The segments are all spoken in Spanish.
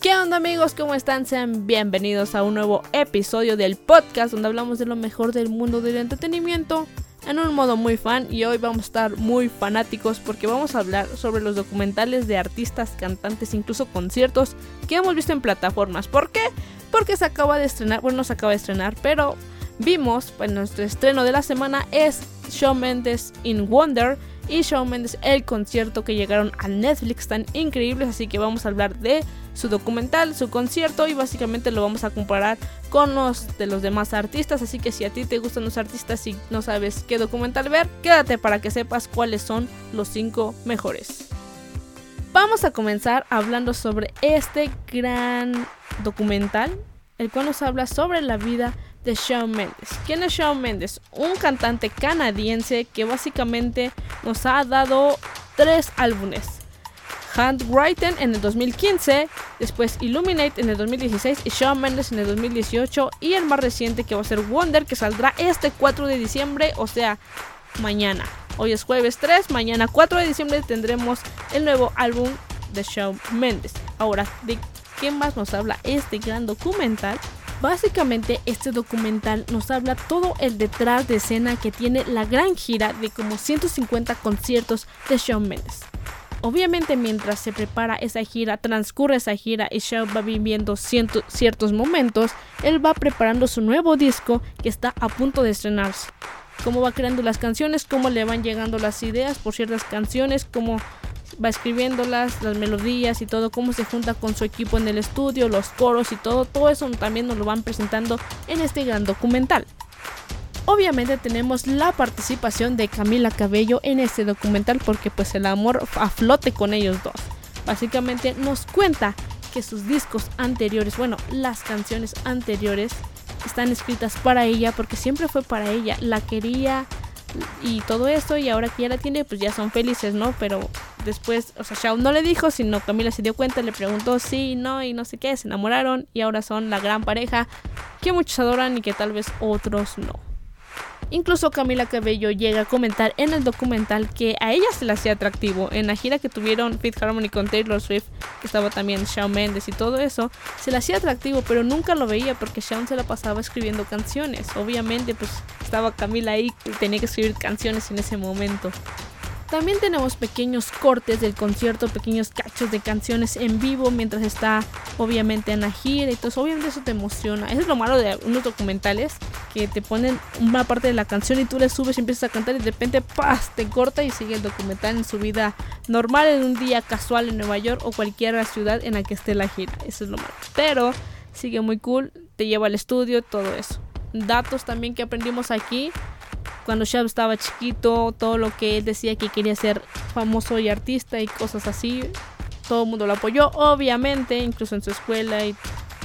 ¿Qué onda amigos? ¿Cómo están? Sean bienvenidos a un nuevo episodio del podcast donde hablamos de lo mejor del mundo del entretenimiento en un modo muy fan y hoy vamos a estar muy fanáticos porque vamos a hablar sobre los documentales de artistas, cantantes, incluso conciertos que hemos visto en plataformas. ¿Por qué? Porque se acaba de estrenar, bueno no se acaba de estrenar, pero vimos, pues nuestro estreno de la semana es Shawn Mendes in Wonder y Shawn Mendes el concierto que llegaron a Netflix tan increíbles, así que vamos a hablar de su documental, su concierto y básicamente lo vamos a comparar con los de los demás artistas, así que si a ti te gustan los artistas y no sabes qué documental ver, quédate para que sepas cuáles son los 5 mejores. Vamos a comenzar hablando sobre este gran documental, el cual nos habla sobre la vida de Shawn Mendes. ¿Quién es Shawn Mendes? Un cantante canadiense que básicamente nos ha dado tres álbumes. Handwritten en el 2015, después Illuminate en el 2016 y Shawn Mendes en el 2018 y el más reciente que va a ser Wonder que saldrá este 4 de diciembre, o sea, mañana. Hoy es jueves 3, mañana 4 de diciembre tendremos el nuevo álbum de Shawn Mendes. Ahora, ¿de qué más nos habla este gran documental? Básicamente este documental nos habla todo el detrás de escena que tiene la gran gira de como 150 conciertos de Shawn Mendes. Obviamente mientras se prepara esa gira, transcurre esa gira y Shawn va viviendo ciertos momentos, él va preparando su nuevo disco que está a punto de estrenarse. Cómo va creando las canciones, cómo le van llegando las ideas por ciertas canciones, cómo va escribiéndolas, las melodías y todo, cómo se junta con su equipo en el estudio, los coros y todo, todo eso también nos lo van presentando en este gran documental. Obviamente tenemos la participación de Camila Cabello en este documental porque pues el amor a flote con ellos dos. Básicamente nos cuenta que sus discos anteriores, bueno, las canciones anteriores están escritas para ella porque siempre fue para ella, la quería y todo esto y ahora que ya la tiene pues ya son felices, ¿no? Pero después, o sea, Shawn no le dijo, sino Camila se dio cuenta, le preguntó sí, no y no sé qué, se enamoraron y ahora son la gran pareja que muchos adoran y que tal vez otros no. Incluso Camila Cabello llega a comentar en el documental que a ella se le hacía atractivo. En la gira que tuvieron Fit Harmony con Taylor Swift, que estaba también Shawn Mendes y todo eso, se le hacía atractivo, pero nunca lo veía porque Shawn se la pasaba escribiendo canciones. Obviamente, pues estaba Camila ahí y tenía que escribir canciones en ese momento. También tenemos pequeños cortes del concierto, pequeños cachos de canciones en vivo mientras está obviamente en la gira y todo Obviamente eso te emociona. Eso es lo malo de unos documentales que te ponen una parte de la canción y tú le subes y empiezas a cantar y de repente ¡paz! te corta y sigue el documental en su vida normal en un día casual en Nueva York o cualquier ciudad en la que esté la gira. Eso es lo malo. Pero sigue muy cool, te lleva al estudio, todo eso. Datos también que aprendimos aquí cuando Shab estaba chiquito, todo lo que él decía que quería ser famoso y artista y cosas así, todo el mundo lo apoyó, obviamente, incluso en su escuela y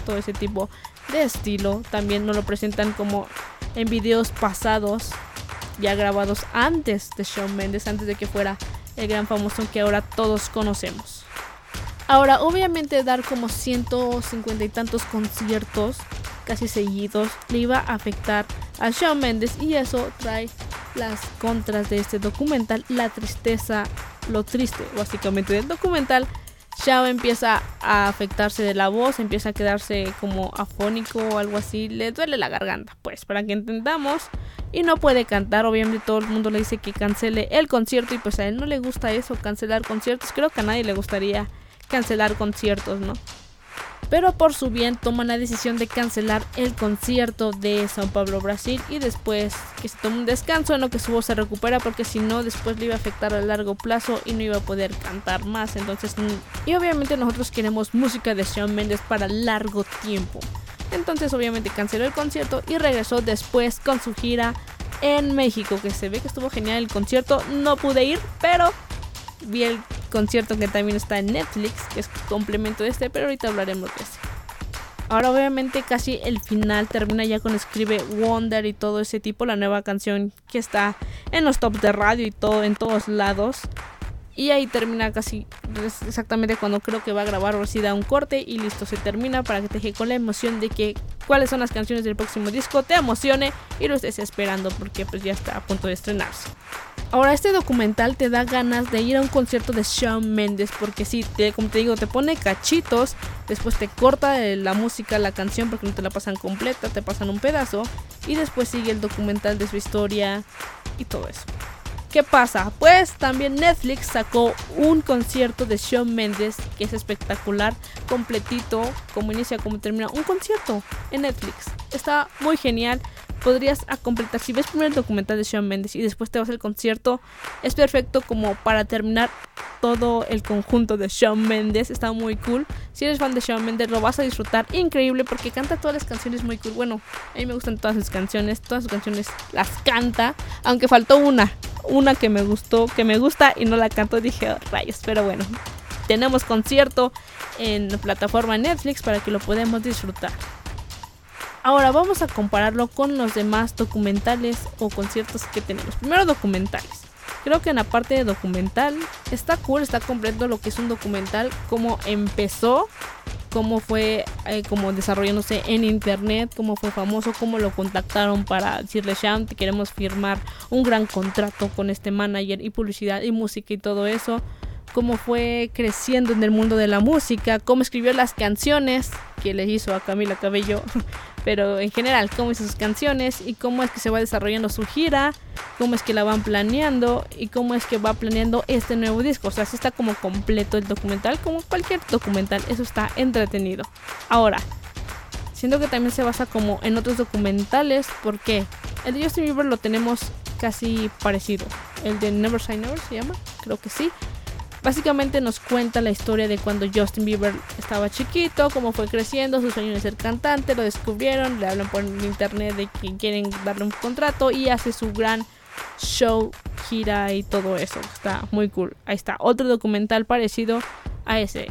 todo ese tipo de estilo. También nos lo presentan como en videos pasados, ya grabados antes de Shawn Mendes, antes de que fuera el gran famoso que ahora todos conocemos. Ahora, obviamente dar como 150 y tantos conciertos casi seguidos le iba a afectar a Shawn Mendes y eso trae las contras de este documental, la tristeza, lo triste básicamente del documental. Shawn empieza a afectarse de la voz, empieza a quedarse como afónico o algo así, le duele la garganta, pues para que entendamos y no puede cantar, obviamente todo el mundo le dice que cancele el concierto y pues a él no le gusta eso, cancelar conciertos, creo que a nadie le gustaría cancelar conciertos, ¿no? Pero por su bien toman la decisión de cancelar el concierto de Sao Paulo, Brasil y después que se tome un descanso en lo que su voz se recupera porque si no después le iba a afectar a largo plazo y no iba a poder cantar más. Entonces, mm, y obviamente nosotros queremos música de Shawn Mendes para largo tiempo. Entonces obviamente canceló el concierto y regresó después con su gira en México, que se ve que estuvo genial el concierto. No pude ir, pero vi el concierto que también está en Netflix, que es complemento de este, pero ahorita hablaremos de ese. Ahora obviamente casi el final termina ya con escribe Wonder y todo ese tipo, la nueva canción que está en los tops de radio y todo en todos lados. Y ahí termina casi exactamente cuando creo que va a grabar o si da un corte y listo, se termina para que te deje con la emoción de que cuáles son las canciones del próximo disco, te emocione y lo estés esperando porque pues ya está a punto de estrenarse. Ahora este documental te da ganas de ir a un concierto de Shawn Mendes porque si te, como te digo, te pone cachitos, después te corta la música, la canción porque no te la pasan completa, te pasan un pedazo y después sigue el documental de su historia y todo eso. ¿Qué pasa? Pues también Netflix sacó un concierto de Shawn Mendes que es espectacular, completito, como inicia, como termina, un concierto en Netflix. Está muy genial. Podrías completar, si ves primero el documental de Shawn Mendes y después te vas al concierto, es perfecto como para terminar todo el conjunto de Shawn Mendes. Está muy cool. Si eres fan de Shawn Mendes, lo vas a disfrutar increíble porque canta todas las canciones muy cool. Bueno, a mí me gustan todas sus canciones. Todas sus canciones las canta, aunque faltó una una que me gustó, que me gusta y no la canto, dije, oh, rayos, pero bueno, tenemos concierto en la plataforma Netflix para que lo podamos disfrutar. Ahora vamos a compararlo con los demás documentales o conciertos que tenemos. Primero documentales. Creo que en la parte de documental está cool, está completo lo que es un documental, cómo empezó cómo fue eh, como desarrollándose en internet, cómo fue famoso, cómo lo contactaron para decirle Sham, te queremos firmar un gran contrato con este manager y publicidad y música y todo eso cómo fue creciendo en el mundo de la música, cómo escribió las canciones que le hizo a Camila Cabello, pero en general, cómo hizo sus canciones y cómo es que se va desarrollando su gira, cómo es que la van planeando y cómo es que va planeando este nuevo disco. O sea, así está como completo el documental, como cualquier documental, eso está entretenido. Ahora, siento que también se basa como en otros documentales, porque el de Justin Bieber lo tenemos casi parecido. El de Never Say Never se llama, creo que sí. Básicamente nos cuenta la historia de cuando Justin Bieber estaba chiquito, cómo fue creciendo, su sueño de ser cantante, lo descubrieron, le hablan por internet de que quieren darle un contrato y hace su gran show, gira y todo eso. Está muy cool. Ahí está, otro documental parecido a ese.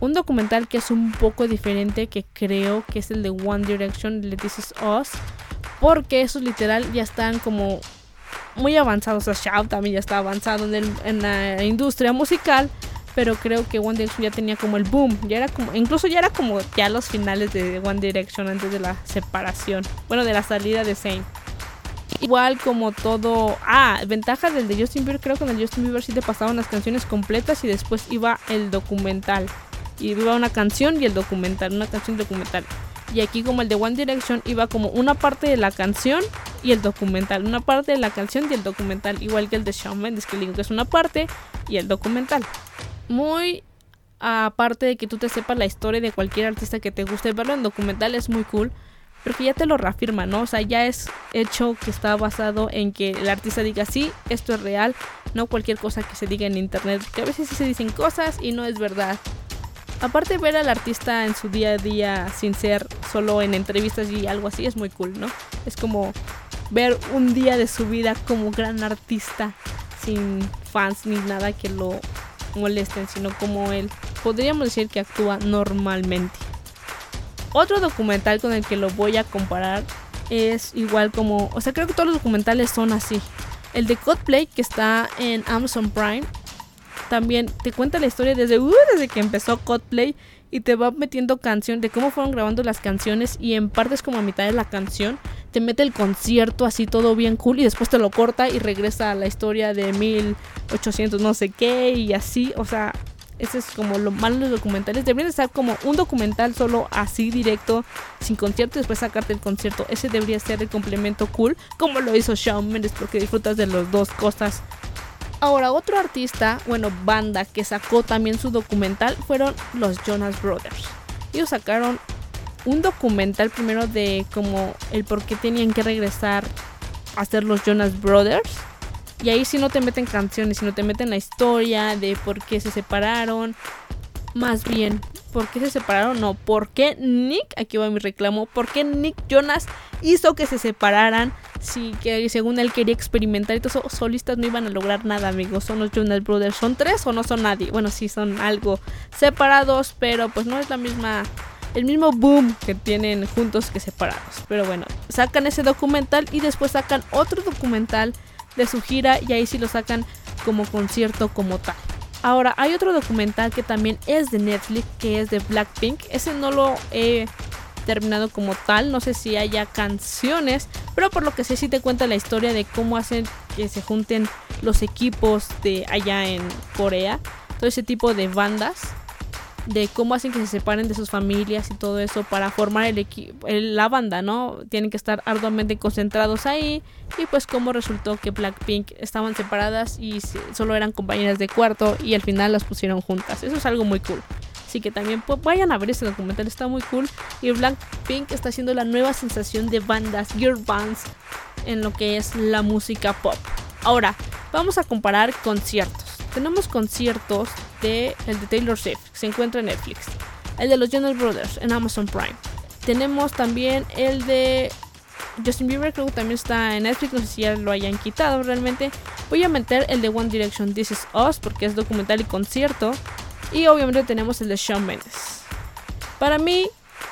Un documental que es un poco diferente, que creo que es el de One Direction, de This Is Us, porque esos literal ya están como muy avanzados. O sea, Shaw también ya está avanzado en, la industria musical. Pero creo que One Direction ya tenía como el boom. Ya era como, incluso ya era como ya los finales de One Direction antes de la separación. Bueno, de la salida de Zayn. Igual como todo. Ah, ventaja del de Justin Bieber. Creo que en el Justin Bieber sí te pasaban las canciones completas y después iba el documental. Y iba una canción y el documental. Una canción documental. Y aquí como el de One Direction iba como una parte de la canción y el documental. Una parte de la canción y el documental. Igual que el de Shawn Mendes, que digo que es una parte y el documental. Muy aparte de que tú te sepas la historia de cualquier artista que te guste, verlo en documental es muy cool. Porque ya te lo reafirma, ¿no? O sea, ya es hecho que está basado en que el artista diga, sí, esto es real, no cualquier cosa que se diga en internet. Porque a veces se dicen cosas y no es verdad. Aparte ver al artista en su día a día sin ser solo en entrevistas y algo así es muy cool, ¿no? Es como ver un día de su vida como gran artista sin fans ni nada que lo molesten, sino como él podríamos decir que actúa normalmente. Otro documental con el que lo voy a comparar es igual como, o sea, creo que todos los documentales son así. El de Coldplay que está en Amazon Prime también te cuenta la historia desde, uh, desde que empezó Coldplay y te va metiendo canción de cómo fueron grabando las canciones y en partes como a mitad de la canción te mete el concierto así todo bien cool y después te lo corta y regresa a la historia de 1800 no sé qué y así, o sea, ese es como lo malo de los documentales. Deberían estar como un documental solo así directo, sin concierto y después sacarte el concierto. Ese debería ser el complemento cool, como lo hizo Shawn Mendes, porque disfrutas de las dos cosas Ahora, otro artista, bueno, banda que sacó también su documental fueron los Jonas Brothers. Ellos sacaron un documental primero de como el por qué tenían que regresar a ser los Jonas Brothers. Y ahí sí no te meten canciones, sino te meten la historia de por qué se separaron. Más bien, por qué se separaron, no, por qué Nick, aquí va mi reclamo, por qué Nick Jonas hizo que se separaran Sí, que según él quería experimentar y todos los solistas no iban a lograr nada, amigos. Son los Jonas Brothers. ¿Son tres o no son nadie? Bueno, sí, son algo separados, pero pues no es la misma. El mismo boom que tienen juntos que separados. Pero bueno, sacan ese documental y después sacan otro documental de su gira y ahí sí lo sacan como concierto como tal. Ahora, hay otro documental que también es de Netflix, que es de Blackpink. Ese no lo he terminado como tal, no sé si haya canciones, pero por lo que sé sí te cuenta la historia de cómo hacen que se junten los equipos de allá en Corea, todo ese tipo de bandas de cómo hacen que se separen de sus familias y todo eso para formar el la banda, ¿no? Tienen que estar arduamente concentrados ahí y pues cómo resultó que Blackpink estaban separadas y solo eran compañeras de cuarto y al final las pusieron juntas. Eso es algo muy cool. Así que también vayan a ver este documental, está muy cool. Y Blackpink está haciendo la nueva sensación de bandas, girl bands, en lo que es la música pop. Ahora, vamos a comparar conciertos tenemos conciertos de el de Taylor Swift, que se encuentra en Netflix. El de los Jonas Brothers en Amazon Prime. Tenemos también el de Justin Bieber, creo que también está en Netflix, no sé si ya lo hayan quitado realmente. Voy a meter el de One Direction This Is Us porque es documental y concierto. Y obviamente tenemos el de Shawn Mendes. Para mí,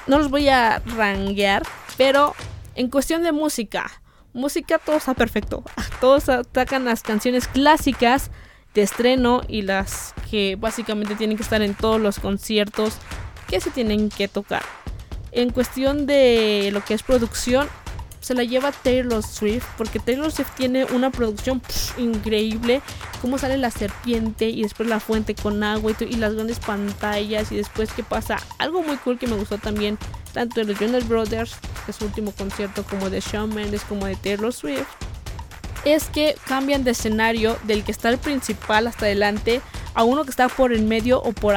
no los voy a ranguear, pero en cuestión de música, música todo está perfecto. Todos atacan las canciones clásicas de estreno y las que básicamente tienen que estar en todos los conciertos que se tienen que tocar. En cuestión de lo que es producción, se la lleva Taylor Swift porque Taylor Swift tiene una producción increíble. Cómo sale la serpiente y después la fuente con agua y, las grandes pantallas y después qué pasa. Algo muy cool que me gustó también tanto de los Jonas Brothers, que es su último concierto, como de Shawn Mendes, como de Taylor Swift es que cambian de escenario del que está el principal hasta adelante a uno que está por el medio o por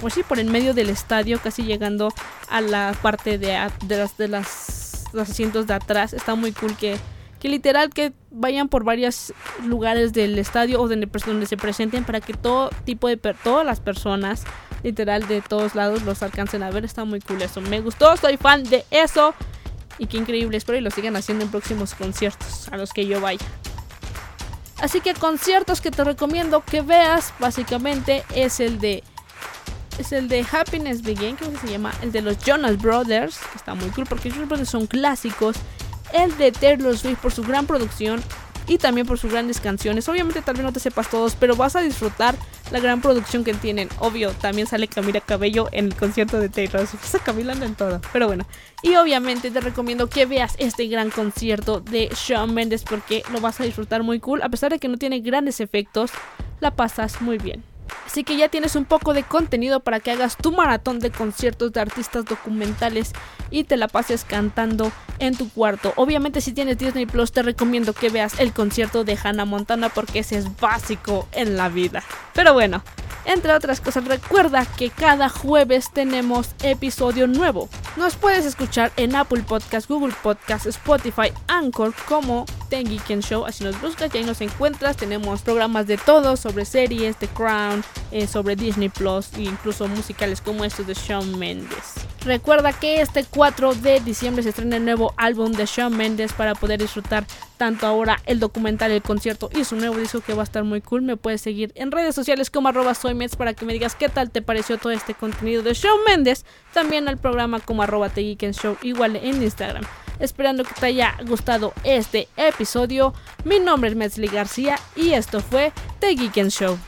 pues sí, por el medio del estadio, casi llegando a la parte de, de, las, de las, los asientos de atrás. Está muy cool que, que literal que vayan por varios lugares del estadio o donde, donde se presenten para que todo tipo de todas las personas literal de todos lados los alcancen a ver. Está muy cool eso. Me gustó, soy fan de eso. Y qué increíble, espero y lo sigan haciendo en próximos conciertos a los que yo vaya. Así que conciertos que te recomiendo que veas básicamente es el de es el de Happiness Begin, creo que se llama, el de los Jonas Brothers, está muy cool porque Jonas Brothers son clásicos, el de Taylor Swift por su gran producción y también por sus grandes canciones. Obviamente tal vez no te sepas todos, pero vas a disfrutar la gran producción que tienen. Obvio, también sale Camila Cabello en el concierto de Taylor Swift. Camila anda en todo, pero bueno. Y obviamente te recomiendo que veas este gran concierto de Shawn Mendes porque lo vas a disfrutar muy cool. A pesar de que no tiene grandes efectos, la pasas muy bien. Así que ya tienes un poco de contenido para que hagas tu maratón de conciertos de artistas documentales y te la pases cantando en tu cuarto. Obviamente si tienes Disney Plus te recomiendo que veas el concierto de Hannah Montana porque ese es básico en la vida. Pero bueno, entre otras cosas, recuerda que cada jueves tenemos episodio nuevo. Nos puedes escuchar en Apple Podcast, Google Podcast, Spotify, Anchor como The Geek Show. Así nos buscas y ahí nos encuentras. Tenemos programas de todo sobre series, The Crown, eh, sobre Disney Plus e incluso musicales como estos de Shawn Mendes. Recuerda que este 4 de diciembre se estrena el nuevo álbum de Shawn Mendes para poder disfrutar tanto ahora el documental, el concierto y su nuevo disco que va a estar muy cool. Me puedes seguir en redes sociales como arroba soymets para que me digas qué tal te pareció todo este contenido de Shawn Mendes. También al programa como arroba Show igual en Instagram. Esperando que te haya gustado este episodio. Mi nombre es Metzli García y esto fue The Geek Show.